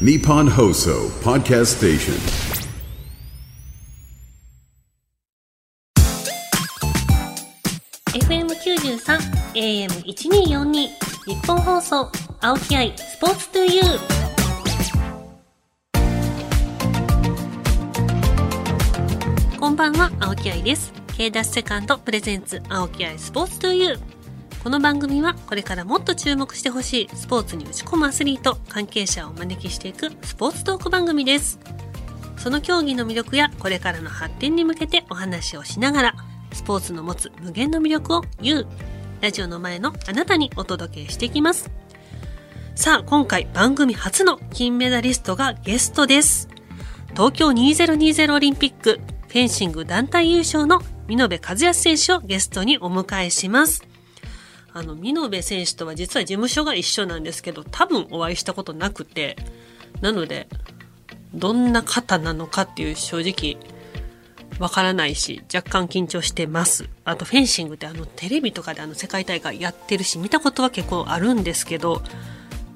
Nippon Hoso Podcast Station. 93 AM1242 日本放送青木愛スポーツトゥユーこんばんは青木愛です。K ダッシュセカンドプレゼンツ青木愛スポーツトゥユーこの番組はこれからもっと注目してほしいスポーツに打ち込むアスリート関係者をお招きしていくスポーツトーク番組です。その競技の魅力やこれからの発展に向けてお話をしながらスポーツの持つ無限の魅力を言うラジオの前のあなたにお届けしていきます。さあ今回番組初の金メダリストがゲストです。東京2020オリンピックフェンシング団体優勝の見延和康選手をゲストにお迎えします。あの、見延選手とは実は事務所が一緒なんですけど、多分お会いしたことなくて、なので、どんな方なのかっていう正直、わからないし、若干緊張してます。あと、フェンシングってあの、テレビとかであの、世界大会やってるし、見たことは結構あるんですけど、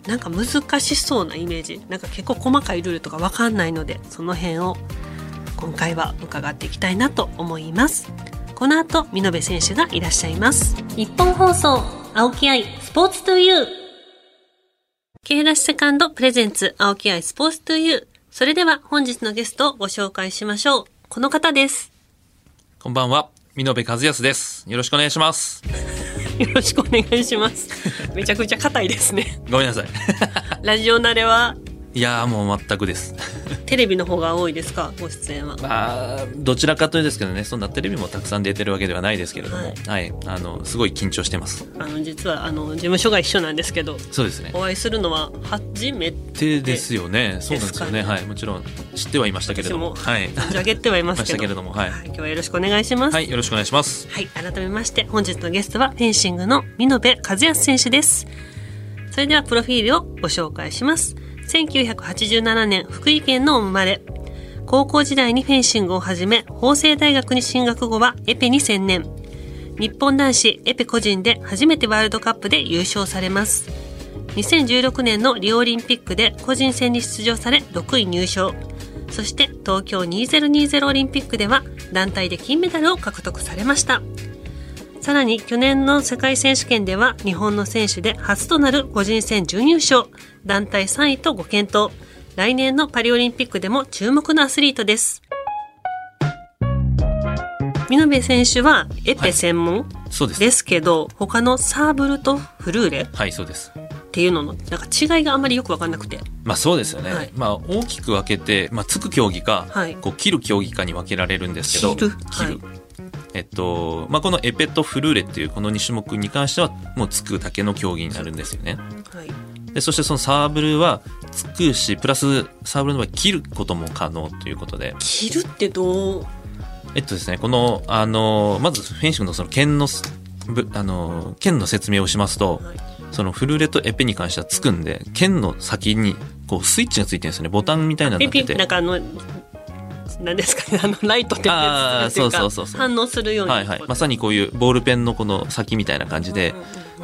なんか難しそうなイメージ。なんか結構細かいルールとかわかんないので、その辺を今回は伺っていきたいなと思います。この後、見延選手がいらっしゃいます。日本放送、青木愛、スポーツトゥユー。K ダッシュセカンドプレゼンツ、青木愛スポーツトゥユー。それでは本日のゲストをご紹介しましょう。この方です。こんばんは、見延和康です。よろしくお願いします。よろしくお願いします。めちゃくちゃ硬いですね。ごめんなさい。ラジオ慣れは？いやもう全くですテレビの方が多いですか？ご出演は。まあどちらかというですけどねそんなテレビもたくさん出てるわけではないですけれども、はい、はい、あのすごい緊張してます。あの実はあの事務所が一緒なんですけどそうですね。お会いするのは初めてですよね。そうなんですよね。はい。もちろん知ってはいましたけれども。はい。存じ上げてはいますけれども、はい、はい、今日はよろしくお願いします。はいよろしくお願いします。はい改めまして本日のゲストはフェンシングの見延和康選手です。それではプロフィールをご紹介します1987年福井県の生まれ。高校時代にフェンシングを始め、法政大学に進学後はエペに専念。日本男子エペ個人で初めてワールドカップで優勝されます。2016年のリオオリンピックで個人戦に出場され6位入賞。そして東京2020オリンピックでは団体で金メダルを獲得されました。さらに去年の世界選手権では日本の選手で初となる個人戦準優勝、団体3位とご検討。来年のパリオリンピックでも注目のアスリートです。見延選手はエペ専門、はい、そうです。ですけど他のサーブルとフルーレはいそうです。っていうののなんか違いがあまりよく分かんなくて。まあそうですよね、はい、まあ大きく分けて、まあ、つく競技か、はい、こう切る競技かに分けられるんですけど。切る？切る、はいえっとまあ、このエペとフルーレっていうこの2種目に関してはもうつくだけの競技になるんですよね。はい、でそしてそのサーブルはつくしプラスサーブルの場合切ることも可能ということで。切るってどう？えっとですねこのあのまずフェンシングのその剣のあの剣の説明をしますと、はい、そのフルーレとエペに関してはつくんで剣の先にこうスイッチがついてるんですよね。ボタンみたいなのがてなんかあの何ですかね。あのライトってやつそうそうそう反応するように、はいはい、まさにこういうボールペンのこの先みたいな感じで、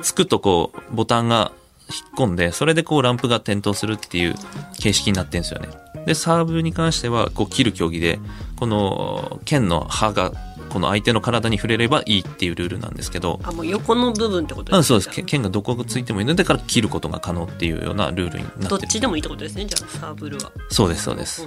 つくとこうボタンが引っ込んでそれでこうランプが点灯するっていう形式になってるんですよね。でサーブに関してはこう切る競技でこの剣の刃がこの相手の体に触れればいいっていうルールなんですけど。あもう横の部分ってことですかそうです。剣がどこがついてもいいのでから切ることが可能っていうようなルールになってどっちでもいいってことですね。じゃあサーブルは。そうですそうです。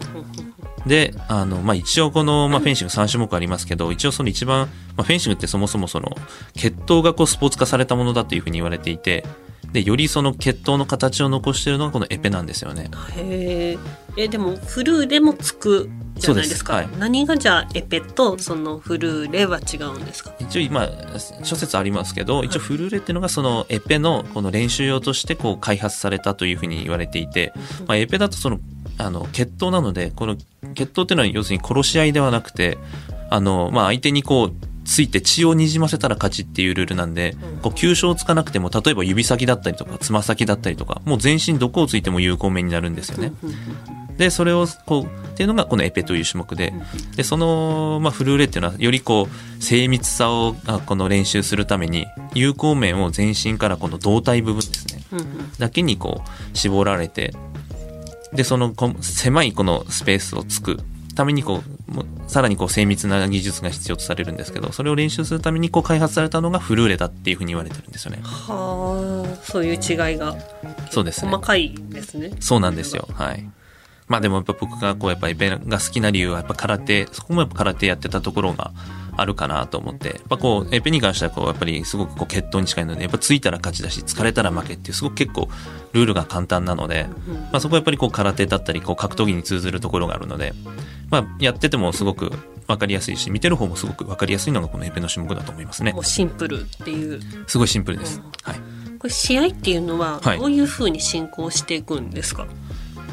であの、まあ、一応この、まあ、フェンシング3種目ありますけど一応その一番、まあ、フェンシングってそもそもその血統がこうスポーツ化されたものだというふうに言われていてでよりその血統の形を残しているのがこのエペなんですよね。へえでもフルーレもつくじゃないですか。はい、何がじゃあエペとそのフルーレは違うんですか？一応今諸説ありますけど、一応フルーレっていうのがそのエペのこの練習用としてこう開発されたというふうに言われていて、まあエペだとそのあの血統なのでこの血統っていうのは要するに殺し合いではなくて、あのまあ相手にこうついて血をにじませたら勝ちっていうルールなんで、こう急所をつかなくても、例えば指先だったりとか、つま先だったりとか、もう全身どこをついても有効面になるんですよね。で、それを、こう、っていうのがこのエペという種目で、で、その、まあ、フルーレっていうのは、よりこう、精密さを、この練習するために、有効面を全身からこの胴体部分ですね、だけにこう、絞られて、で、そのこ狭いこのスペースをつく。ためにこうさらにこう精密な技術が必要とされるんですけど、それを練習するためにこう開発されたのがフルーレだっていうふうに言われてるんですよね。はあそういう違いが。そうですね。細かいですね。そうなんですよ。はい。まあでもやっぱ僕がこうやっぱエペが好きな理由はやっぱ空手、そこもやっぱ空手やってたところがあるかなと思って、やっぱこうエペに関してはこうやっぱりすごくこう決闘に近いので、やっぱついたら勝ちだし、疲れたら負けっていうすごく結構ルールが簡単なので、まあそこはやっぱりこう空手だったりこう格闘技に通ずるところがあるので、まあやっててもすごくわかりやすいし、見てる方もすごくわかりやすいのがこのエペの種目だと思いますね。シンプルっていうすごいシンプルです。はい。これ試合っていうのははいどういうふうに進行していくんですか、えっと、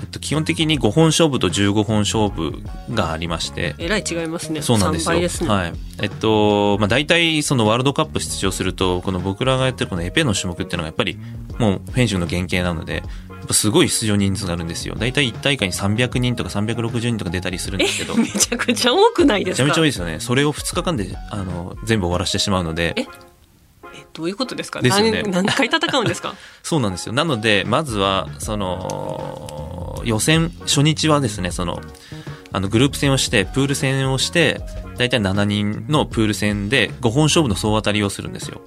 基本的に5本勝負と15本勝負がありまして、えらい違いますねそうなんです3よ。すね、はい。えっと、まあ、大体そのワールドカップ出場すると、この僕らがやってるこのエペの種目っていうのがやっぱりもうフェンシングの原型なので、すごい出場人数があるんですよ。大体1大会に300人とか360人とか出たりするんですけど、めめちゃくちゃ多くないですか？ちゃめちゃ多いですよね。それを2日間で、あの、全部終わらせてしまうので、えどういうことですか？ですよね何何回戦うんですか？そうなんですよ。なので、まずは、その、予選、初日はですね、その、あの、グループ戦をして、プール戦をして、大体7人のプール戦で5本勝負の総当たりをするんですよ。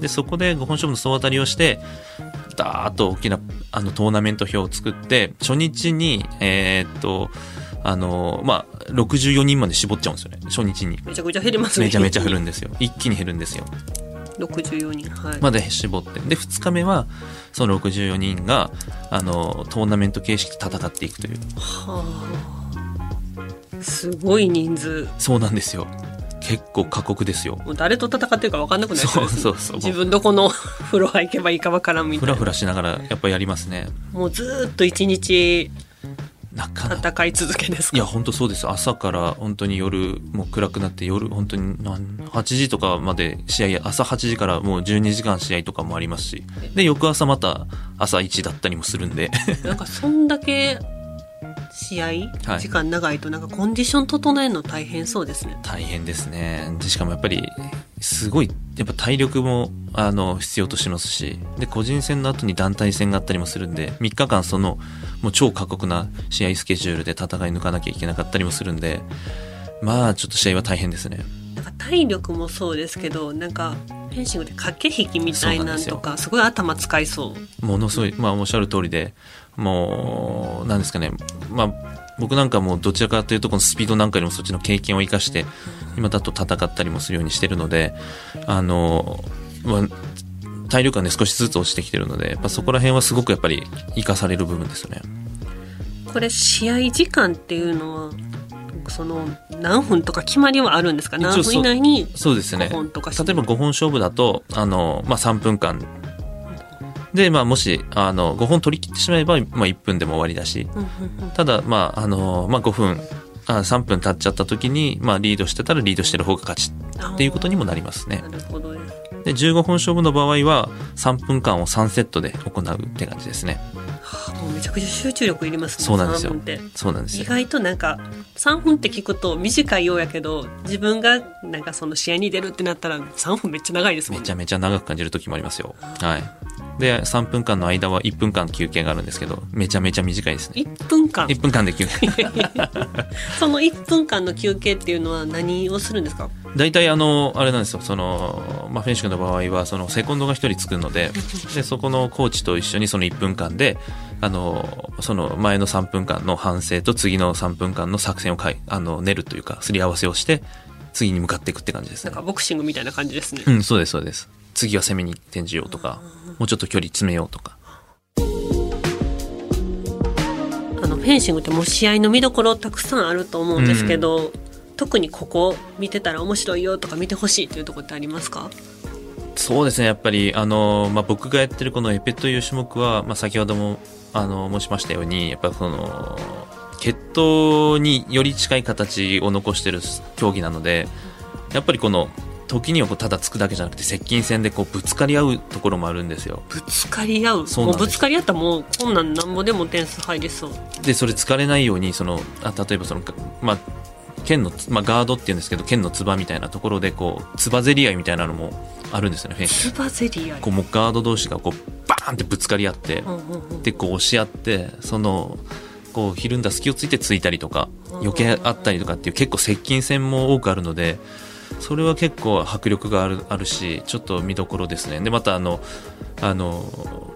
で、そこで5本勝負の総当たりをして、ダーッと大きな、あの、トーナメント表を作って、初日に、えーっと、あの、まあ、64人まで絞っちゃうんですよね。初日に。めちゃくちゃ減りますねめちゃめちゃ減るんですよ。一気に減るんですよ。64人はい、まで絞って。で、2日目は、その64人が、あの、トーナメント形式で戦っていくという。はあすごい人数そうなんですよ。結構過酷ですよ。もう誰と戦ってるか分かんなくなりそうですねそうそうそう自分どこの 風呂入行けばいいか分からんみたいなふらふらしながら、やっぱやりますね。もうずーっと一日なかなか。戦い続けですか？いや、本当そうです。朝から本当に夜、もう暗くなって夜、本当に何8時とかまで試合、朝8時からもう12時間試合とかもありますし。で、翌朝また朝1だったりもするんで。なんかそんだけ試合、はい時間長いとなんかコンディション整えるの大変そうですね大変ですね。でしかもやっぱり、すごい、やっぱ体力も、あの、必要としますし、で、個人戦の後に団体戦があったりもするんで、3日間その、もう超過酷な試合スケジュールで戦い抜かなきゃいけなかったりもするんで、まあ、ちょっと試合は大変ですね。なんか体力もそうですけどなんかフェンシングで駆け引きみたいなんとかすごい頭使いそう。ものすごい、まあ、おっしゃる通りで、もう、なんですかね、まあ、僕なんかもうどちらかというとこのスピードなんかにもそっちの経験を生かして、今だと戦ったりもするようにしてるので、あの、まあ、体力がね少しずつ落ちてきてるので、やっぱそこら辺はすごくやっぱり生かされる部分ですよね。これ試合時間っていうのはその何分とか決まりはあるんですか？何分以内にそうですね。5本とかして例えば5本勝負だと、あの、まあ、3分間。で、まあ、もし、あの、5本取り切ってしまえば、まあ、1分でも終わりだし、ただ、まあ、あの、まあ、5分、あ3分経っちゃった時に、まあ、リードしてたらリードしてる方が勝ちっていうことにもなりますねな。るほどねで、15本勝負の場合は、3分間を3セットで行うって感じですね。めちゃくちゃ集中力いりますねそうなんですよ3分って意そうなんですよ。外となんか3分って聞くと短いようやけど自分がなんかその試合に出るってなったら3分めっちゃ長いですもんねめちゃめちゃ長く感じる時もありますよ。はい。で、3分間の間は1分間休憩があるんですけど、めちゃめちゃ短いですね。1分間？1分間で休憩。その1分間の休憩っていうのは何をするんですか？大体あの、あれなんですよ、その、まあ、フェンシングの場合は、その、セコンドが一人つくので、で、そこのコーチと一緒にその1分間で、あの、その前の3分間の反省と次の3分間の作戦をかい、あの、練るというか、すり合わせをして、次に向かっていくって感じですねなん。かボクシングみたいな感じですね、うん、そうです、そうです。次は攻めに転じようとか、もうちょっと距離詰めようとか。あのフェンシングってもう試合の見どころたくさんあると思うんですけど、特にここ見てたら面白いよとか見てほしいっていうところってありますか？そうですね、やっぱり、あの、まあ、僕がやってるこのエペという種目は、まあ、先ほども、あの、申しましたように、やっぱその、決闘により近い形を残してる競技なので、やっぱりこの、時にはこうただつくだけじゃなくて接近戦でこうぶつかり合うところもあるんですよ。ぶつかり合う？そうぶつかり合ったらもうこんなんなんぼでも点数入りそう。で、それ疲れないように、その、あ例えばその、まあ、剣のつ、まあ、ガードっていうんですけど、剣のつばみたいなところで、こう、つばぜり合いみたいなのもあるんですよね、フェンシングつばぜり合い。こう、もうガード同士がこう、バーンってぶつかり合って、で、こう押し合って、その、こうひるんだ隙をついてついたりとか余計あったりとかっていう結構接近戦も多くあるのでそれは結構迫力があるあるしちょっと見どころですね。でまたあのあの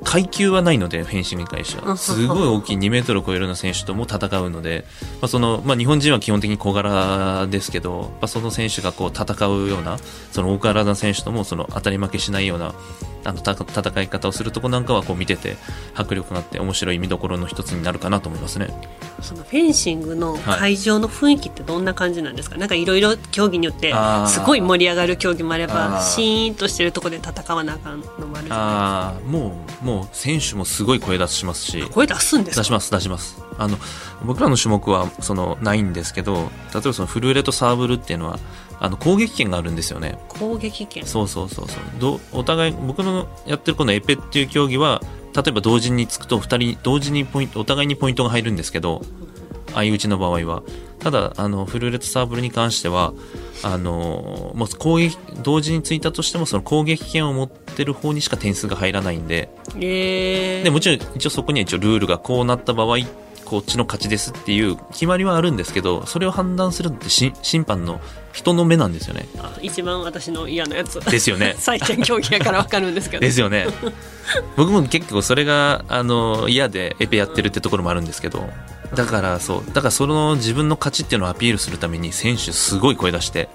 階級はないのでフェンシングに関しては。すごい大きい2メートルを超えるような選手とも戦うので、まあそのまあ、日本人は基本的に小柄ですけど、まあ、その選手がこう戦うようなその大柄な選手ともその当たり負けしないようなあのた戦い方をするとこなんかはこう見てて迫力があって面白い見どころの一つになるかなと思いますね。そのフェンシングの会場の雰囲気ってどんな感じなんですか、はい、なんかいろいろ競技によってすごい盛り上がる競技もあればシーンとしてるところで戦わなあかんのもあるじゃないですかもうもう選手もすごい声出しますし。声出すんです出します出します。あの僕らの種目はそのないんですけど例えばそのフルーレとサーブルっていうのはあの攻撃権があるんですよね。攻撃権。そうそうそうそう。どお互い僕のやってるこのエペっていう競技は例えば同時につくと2人同時にポイントお互いにポイントが入るんですけど相打ちの場合は。ただあのフルーレとサーブルに関してはあのもう攻撃同時についたとしてもその攻撃権を持ってる方にしか点数が入らないんで,、えー、でもちろん一応そこには一応ルールがこうなった場合こっちの勝ちですっていう決まりはあるんですけどそれを判断するって審判の人の目なんですよね。一番私の嫌なやつ。ですよね。最低競技やから分かるんですけど。ですよね。僕も結構それがあの嫌でエペやってるってところもあるんですけどだからそう。だからその自分の勝ちっていうのをアピールするために選手すごい声出して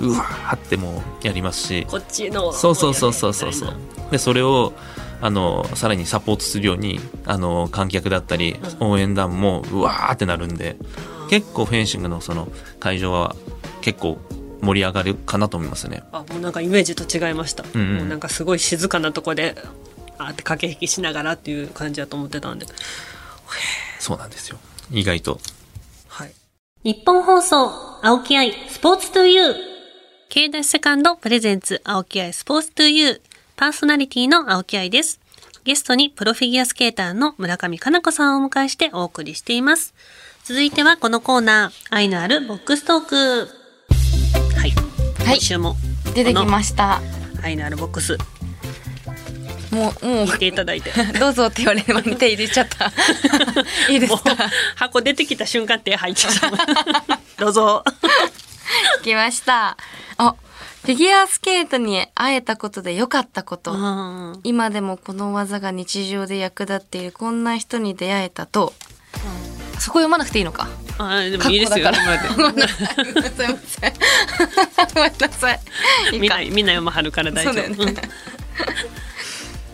うわーってもうやりますし。こっちのそうそうそうそうそうそう。でそれをあのさらにサポートするようにあの観客だったり応援団もうわーってなるんで結構フェンシングのその会場は結構盛り上がるかなと思いますね。あもうなんかイメージと違いました、うんうん、もうなんかすごい静かなとこであって駆け引きしながらっていう感じだと思ってたんで。そうなんですよ意外とはい日本放送青木愛スポーツトゥーユーシュセカンドプレゼンツ青木愛スポーツトゥーユーパーソナリティの青木愛です。ゲストにプロフィギュアスケーターの村上かな子さんをお迎えしてお送りしています。続いてはこのコーナー、愛のあるボックストーク。はい。はい。今週も。出てきました。愛のあるボックス。もう、もう。見ていただいて。どうぞって言われれば見て入れちゃった。いいですか？箱出てきた瞬間手入っちゃった。どうぞ。来ました。あ、フィギュアスケートに会えたことで良かったこと、今でもこの技が日常で役立っているこんな人に出会えたと、うん、そこ読まなくていいのか？あでもいいですよ。ごめんなさい。ごめんなさい。みんな読まはるから大丈夫、ね、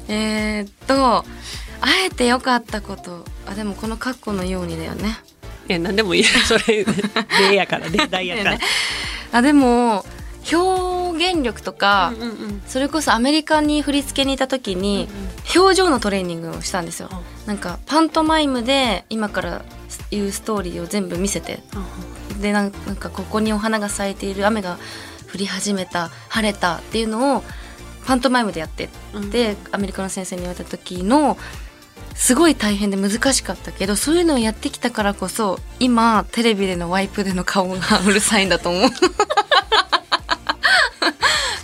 えっと会えて良かったこと。あでもこの括弧のようにだよね。え何でもいい。それ例やから 例題やから、ね、あでも表現力とか、うんうんうん、それこそアメリカに振り付けにいた時に、表情のトレーニングをしたんですよ。うん、なんかパントマイムで今から言うストーリーを全部見せて、うん、でなんかここにお花が咲いている雨が降り始めた晴れたっていうのをパントマイムでやってで、うん、アメリカの先生に言われた時のすごい大変で難しかったけどそういうのをやってきたからこそ今テレビでのワイプでの顔がうるさいんだと思う。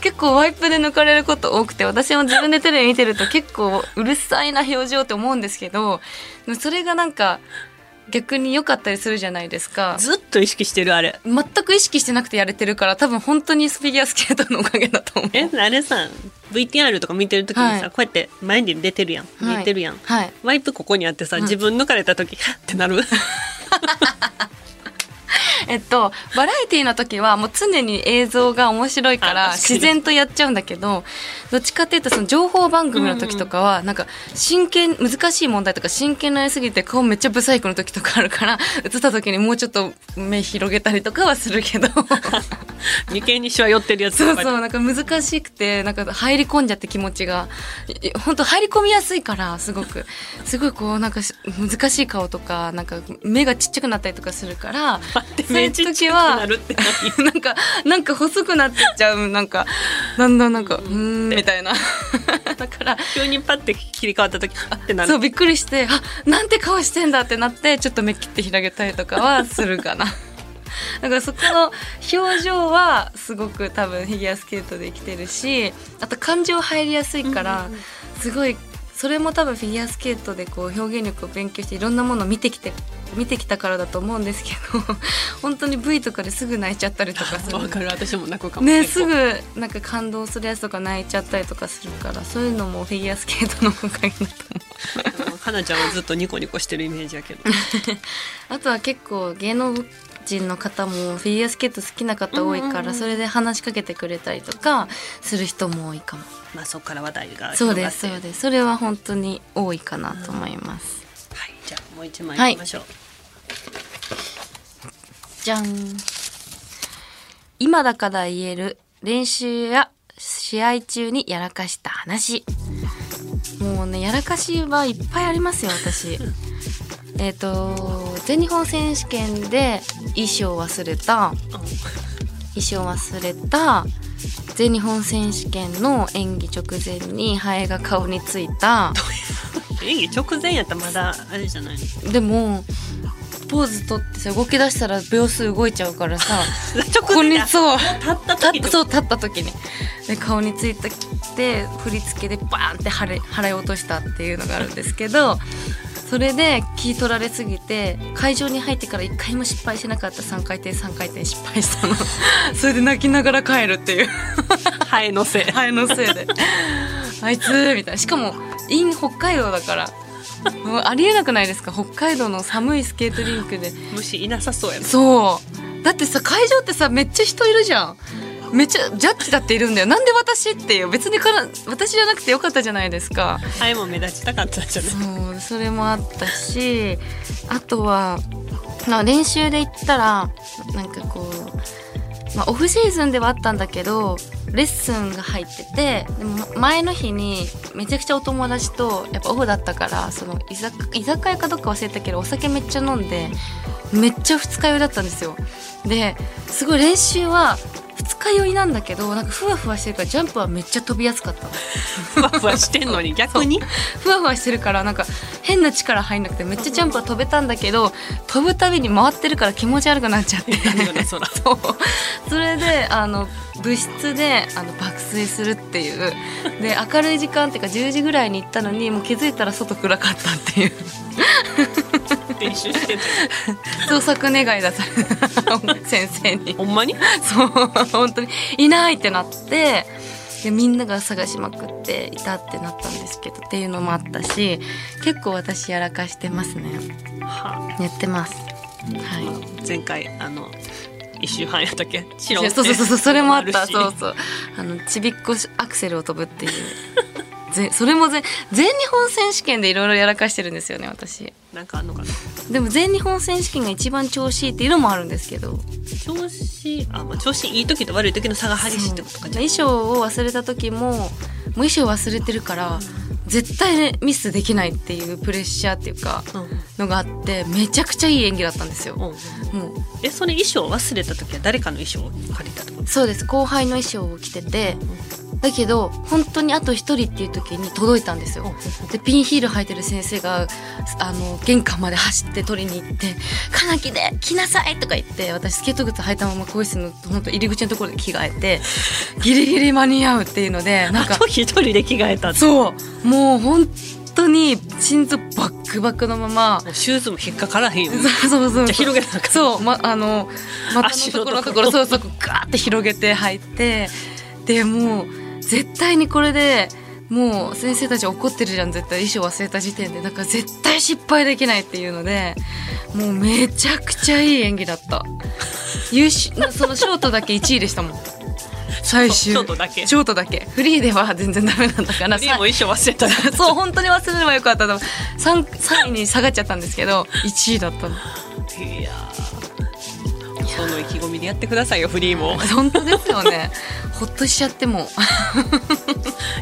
結構ワイプで抜かれること多くて私も自分でテレビ見てると結構うるさいな表情って思うんですけどそれがなんか逆に良かったりするじゃないですか。ずっと意識してるあれ。全く意識してなくてやれてるから多分本当にフィギュアスケートのおかげだと思う。えあれさ VTR とか見てる時にさ、はい、こうやって前に出てるやん。出てるやん、はい、ワイプここにあってさ、自分抜かれた時ハッてなる えっとバラエティーの時はもう常に映像が面白いから自然とやっちゃうんだけどどっちかっていうとその情報番組の時とかはなんか真剣難しい問題とか真剣になりすぎて顔めっちゃブサイクの時とかあるから映った時にもうちょっと目広げたりとかはするけど。眉間にしわ寄ってるやつそうそうなんか難しくてなんか入り込んじゃって気持ちが。本当入り込みやすいからすごく。すごいこうなんか難しい顔とかなんか目がちっちゃくなったりとかするからそういう時はなんかなんか細くなってっちゃうなんかだんだんなんかうんみたいな。だから急にパッて切り替わった時あってなる。そうびっくりしてあなんて顔してんだってなってちょっと目切って広げたりとかはするかな。だからそこの表情はすごく多分フィギュアスケートで生きてるしあと感情入りやすいからすごいそれも多分フィギュアスケートでこう表現力を勉強していろんなものを見てきて見てきたからだと思うんですけど 本当に V とかですぐ泣いちゃったりとかする。わかる。私も泣くかも。ねすぐなんか感動するやつとか泣いちゃったりとかするからそういうのもフィギュアスケートのおかげだと思う。うんかなちゃんはずっとニコニコしてるイメージやけど。あとは結構芸能人の方もフィギュアスケート好きな方多いから、それで話しかけてくれたりとかする人も多いかも。まあそこから話題がそうですそうです。それは本当に多いかなと思います、はいじゃあもう一枚い。きましょう、じゃん。今だから言える練習や試合中にやらかした話。もうねやらかしはいっぱいありますよ私えっと全日本選手権で衣装を忘れた。衣装を忘れた。全日本選手権の演技直前にハエが顔についた。演技直前やったらまだあれじゃないの？でもポーズ取ってさ動き出したら秒数動いちゃうからさ 直ここにだそう立った立時そう立った時に。で顔についてで振り付けでバーンって払い払い落としたっていうのがあるんですけどそれで気取られすぎて会場に入ってから一回も失敗しなかった3回転3回転失敗したの。それで泣きながら帰るっていう。ハエのせい。ハエのせいで。あいつみたいな。しかも in 北海道だから。もうありえなくないですか？北海道の寒いスケートリンクで。虫いなさそうやな。そう。だってさ会場ってさめっちゃ人いるじゃんめっちゃジャッジだっているんだよ。なんで私っていう。別にから私じゃなくてよかったじゃないですか。ハエも目立ちたかったんじゃない？そうそれもあったしあとはまあ練習で行ったらなんかこう、まあ、オフシーズンではあったんだけどレッスンが入っててでも前の日にめちゃくちゃお友達とやっぱオフだったからその居酒居酒屋かどっか忘れたけどお酒めっちゃ飲んでめっちゃ二日酔いだったんですよ。ですごい練習は二日酔いなんだけどなんかふわふわしてるからジャンプはめっちゃ飛びやすかったの。ふわふわしてんのに？逆に？ふわふわしてるからなんか変な力入んなくてめっちゃジャンプは飛べたんだけど飛ぶたびに回ってるから気持ち悪くなっちゃって。そら。そう。それであの部室であの爆睡するっていう。で明るい時間っていうか10時ぐらいに行ったのにもう気づいたら外暗かったっていう練習してて。捜索願いだった先生に。ほんまに？そう。本当に。いないってなってでみんなが探しまくっていたってなったんですけどっていうのもあったし結構私やらかしてますね。はやってます。はい。前回あの一周半やったっけ？そうそうそうそう。それもあった。そうそう。あのちびっこアクセルを飛ぶっていう ぜそれもぜ全日本選手権でいろいろやらかしてるんですよね私。なんかあんのかな？でも全日本選手権が一番調子いいっていうのもあるんですけど。調子あ、まあ、調子いい時と悪い時の差が激しいってことかじゃ衣装を忘れた時ももう衣装忘れてるから絶対ミスできないっていうプレッシャーっていうか。うんのがあってめちゃくちゃいい演技だったんですよ。うん。もう。えそれ衣装忘れた時は誰かの衣装を借りたってこと？そうです。後輩の衣装を着てて。だけど本当にあと一人っていう時に届いたんですよ。でピンヒール履いてる先生があの玄関まで走って取りに行って「カナキで着なさい!」とか言って私スケート靴履いたまま更衣室の本当入り口のところで着替えて ギリギリ間に合うっていうのでなんかあと一人で着替えたそう。もう本当に心臓バックバクのまま。シューズも引っかからへんよね。そうそうそうじゃあ広げなあかん。そう、ま、あの股のところのところ。そうそうガーって広げて入って。でもう絶対にこれでもう先生たち怒ってるじゃん絶対。衣装忘れた時点で。だから絶対失敗できないっていうので。もうめちゃくちゃいい演技だった。優秀なそのショートだけ1位でしたもん最終ショートだけ。ショートだけ。フリーでは全然ダメなんだからフリーも衣装忘れた。らそう本当に忘れればよ。かった。と思う 3, 3位に下がっちゃったんですけど1位だったの。いやーその意気込みでやってくださいよフリーも。本当ですよね。ほっとしちゃっても。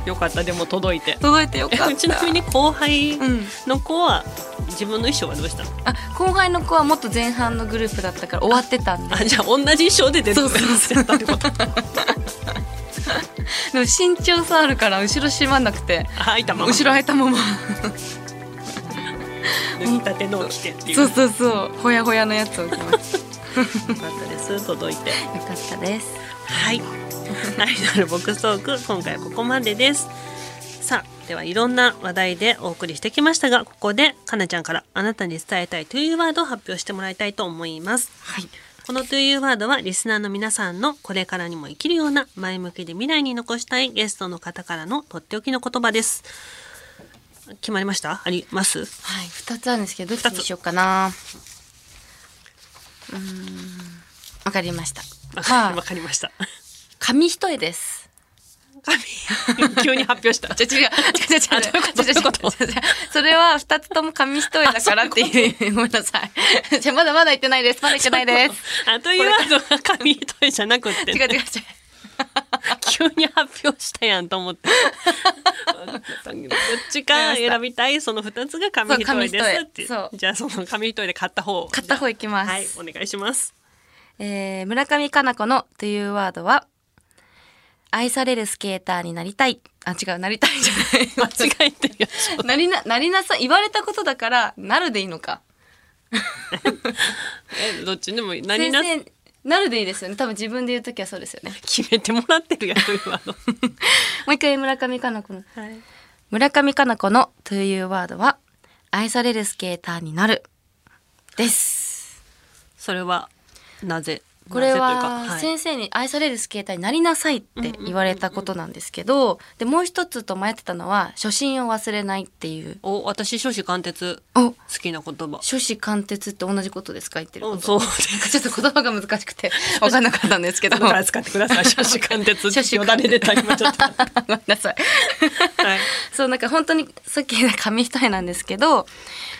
よかったでも届いて。届いてよかった。えちなみに後輩うんの子は自分の衣装はどうしたの？あ後輩の子はもっと前半のグループだったから終わってたんで。あじゃあ同じ衣装で出てそうそうそうたってこと？でも身長差あるから後ろ閉まんなくて。あ開いたまま。後ろ開いたまま。脱ぎたてのを着てっていう。そうそうそう。ほやほやのやつを着ましたよよかったです。届いて。かったです。はい。アイドルボックストーク今回はここまでです。さあではいろんな話題でお送りしてきましたがここでかなちゃんからあなたに伝えたいというワードを発表してもらいたいと思います。はい。このというワードはリスナーの皆さんのこれからにも生きるような前向きで未来に残したいゲストの方からのとっておきの言葉です。決まりました？あります？はい。二つあるんですけどどっちにしようかなわかりました。わ、まあ、かりました。紙一重です。急に発表した。違う違う違う違う違う違う。それは二つとも紙一重だからっていう。ごめんなさい。じゃまだまだ言ってないです。まだ言ってないです。あというワードが紙一重じゃなくて、ね。違う違う違う。急に発表したやんと思って。どっちか選びたいその二つが紙一重ですってじゃあその紙一重で買った方を。買った方いきますはいお願いします。えー村上佳菜子のというワードは愛されるスケーターになりたい。あ違うなりたいじゃない。間違えてるよ。なりななりなさい言われたことだからなるでいいのか。えどっちでもいい。何な先生なるでいいですよね。多分自分で言う時はそうですよね。決めてもらってるやんというワードもう一回村上佳菜子の。はい。村上佳菜子のというワードは愛されるスケーターになる。です。それはなぜ？これははい。先生に愛されるスケーターになりなさいって言われたことなんですけどでもう一つと迷ってたのは初心を忘れないっていう。お私初子貫徹。お。好きな言葉。初子貫徹って同じことですか言ってること。そう。ちょっと言葉が難しくて 分かんなかったんですけど。だから使ってください。初子貫徹初子よだれ出た今ちょっと。はごめんなさい。い。そうなんか本当にさっき紙一重なんですけど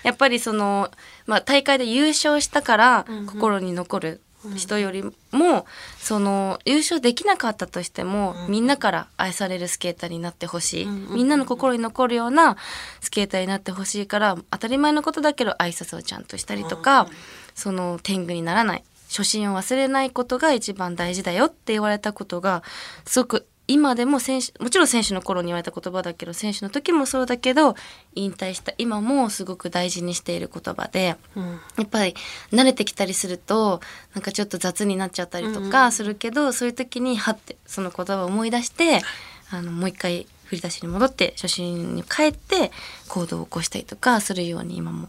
やっぱりその、まあ、大会で優勝したから心に残る人よりも、その優勝できなかったとしても、みんなから愛されるスケーターになってほしい、みんなの心に残るようなスケーターになってほしいから当たり前のことだけど挨拶をちゃんとしたりとか、その天狗にならない。初心を忘れないことが一番大事だよって言われたことがすごく今でも選手もちろん選手の頃に言われた言葉だけど選手の時もそうだけど引退した今もすごく大事にしている言葉で、うん。やっぱり慣れてきたりするとなんかちょっと雑になっちゃったりとかするけど、そういう時にはってその言葉を思い出してあのもう一回振り出しに戻って初心に帰って行動を起こしたりとかするように今も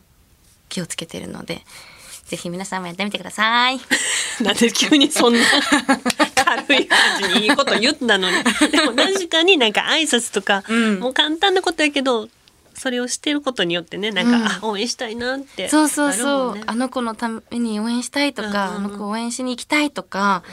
気をつけてるのでぜひ皆さんもやってみてください。なんで急にそんな軽い感じにいいこと言ったのに。でも確かになんか挨拶とか、うん。もう簡単なことやけどそれをしてることによってねなんか、うん。あ応援したいなってそうそうそう、あの子のために応援したいとか、うんうんうん。あの子を応援しに行きたいとか,、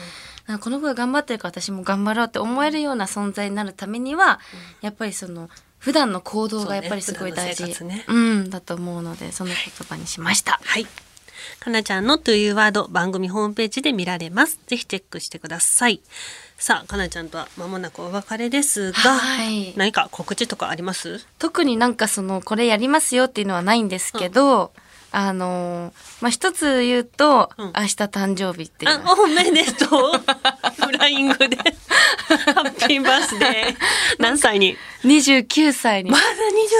なんかこの子が頑張ってるから私も頑張ろうって思えるような存在になるためには、やっぱりその普段の行動がやっぱりすごい大事。ね。普段の生活うんだと思うのでその言葉にしました。はい。かなちゃんのというワード番組ホームページで見られます。ぜひチェックしてください。さあ、かなちゃんとは間もなくお別れですが、はい何か告知とかあります？特になんかそのこれやりますよっていうのはないんですけど、あのーまあ一つ言うと、うん明日誕生日っていうあ、おめでとう フライングで。ハッピーバースデー。何歳に？29歳に、まだ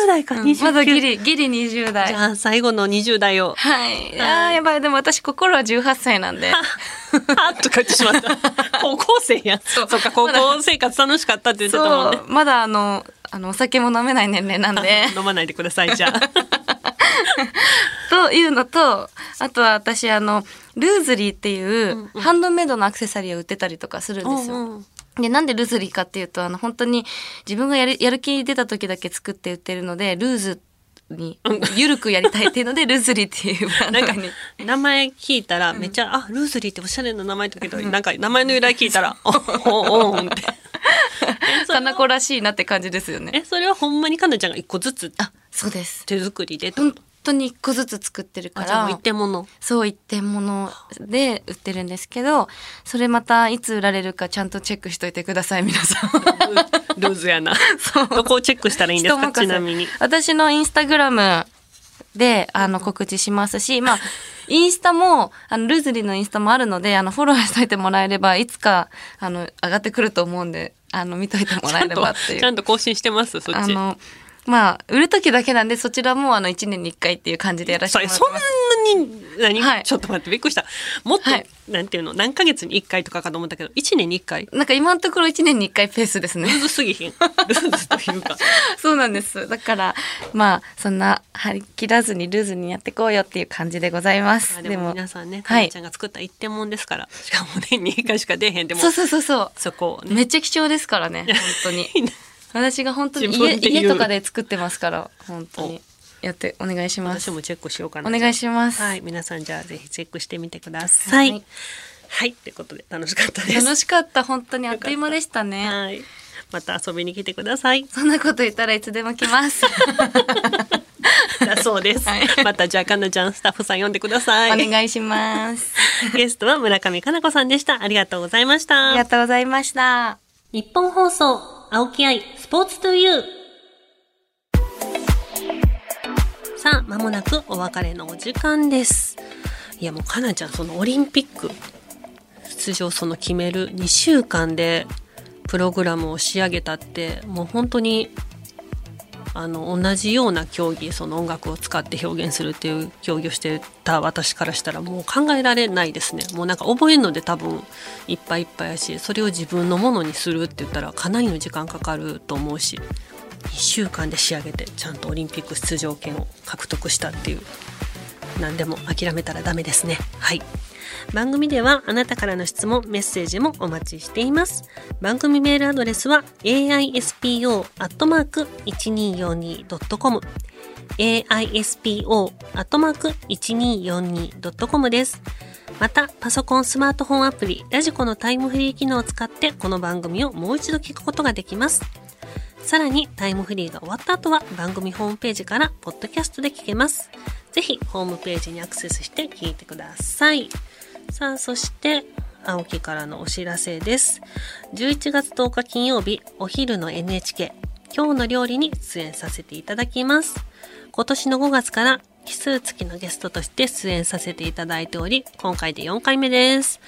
20代か、うん29まだギリギリ20代じゃあ、最後の20代を。はい。いやーやばい。でも私心は18歳なんで。はっとか言ってしまった。高校生やん。そっか、高校生活楽しかったって言ってたもんね。まだあの、あの、お酒も飲めない年齢なんで。飲まないでください、じゃあ。というのと、あとは私あの、ルーズリーっていうハンドメイドのアクセサリーを売ってたりとかするんですよ。うんうんで、なんでルーズリーかっていうと、あの、本当に自分がやる、やる気出た時だけ作って売ってるので、ルーズに、ゆるくやりたいっていうので、ルーズリーっていうブランなんかドに。名前聞いたらめっちゃ、あルーズリーっておしゃれな名前だけど、なんか名前の由来聞いたらおおおんってかなこらしいなって感じですよね。えそれはほんまにかなちゃんが一個ずつ？あ、そうです。手作りで本当に一個ずつ作ってるから一。点物そう一点物で売ってるんですけど、それまたいつ売られるかちゃんとチェックしといてください、皆さん。ルーズやなどこをチェックしたらいいんですか？ちなみに私のインスタグラムであの告知しますし、まあ、インスタも、あの、ルーズリーのインスタもあるので、あの、フォローしといてもらえれば、いつか、あの、上がってくると思うんで、あの、見といてもらえればっていう。ちゃんと更新してますそっちあの、まあ、売る時だけなんで、そちらもあの、1年に1回っていう感じでやらせてもらってそんます。なに、何、はいちょっと待って、びっくりした。もっと、はいなんていうの、何ヶ月に1回とかかと思ったけど、1年に1回？なんか今のところ1年に1回ペースですねル。ーズすぎひん？ルーズというか。そうなんです。だから、まあ、そんな、張り切らずにルーズにやってこうよっていう感じでございます。まあでも皆さんね、かはないちゃんが作った一点もんですから、しかも年に1回しか出えへんでも、そうそうそうそう。そこをね。めっちゃ貴重ですからね、本当に。私が本当に家家とかで作ってますから、本当に。やってお願いします。私もチェックしようかな。お願いします。はい、皆さんじゃあぜひチェックしてみてください。ははいい、ということで楽しかったです。楽しかった、本当にあっという間でしたね。はい。また遊びに来てください。そんなこと言ったらいつでも来ます。だそうです。はいまたじゃあかなちゃんスタッフさん呼んでください。お願いします。ゲストは村上かな子さんでした。ありがとうございました。ありがとうございました。日本放送、青木愛、スポーツトゥユー。さあ、まもなくお別れのお時間です。いや、もうかなちゃん、そのオリンピック出場その決める2週間でプログラムを仕上げたって、もう本当に、あの、同じような競技、その音楽を使って表現するっていう競技をしてた私からしたらもう考えられないですね。もうなんか覚えるので多分いっぱいいっぱいやし、それを自分のものにするって言ったらかなりの時間かかると思うし、2週間で仕上げてちゃんとオリンピック出場権を獲得したっていう。何でも諦めたらダメですね。はい。番組ではあなたからの質問メッセージもお待ちしています番組メールアドレスは aispo.1242.com aispo.1242.com ですまた、パソコン、スマートフォンアプリ、ラジコのタイムフリー機能を使って、この番組をもう一度聞くことができます。さらにタイムフリーが終わった後は番組ホームページからポッドキャストで聞けます。ぜひホームページにアクセスして聞いてください。さあ、そして、青木からのお知らせです。11月10日金曜日、お昼の NHK、今日の料理に出演させていただきます。今年の5月から奇数付きのゲストとして出演させていただいており、今回で4回目です。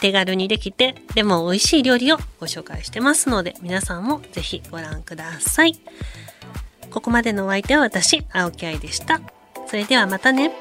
手軽にできて、でも美味しい料理をご紹介してますので、皆さんもぜひご覧ください。ここまでのお相手は私、青木愛でした。それではまたね。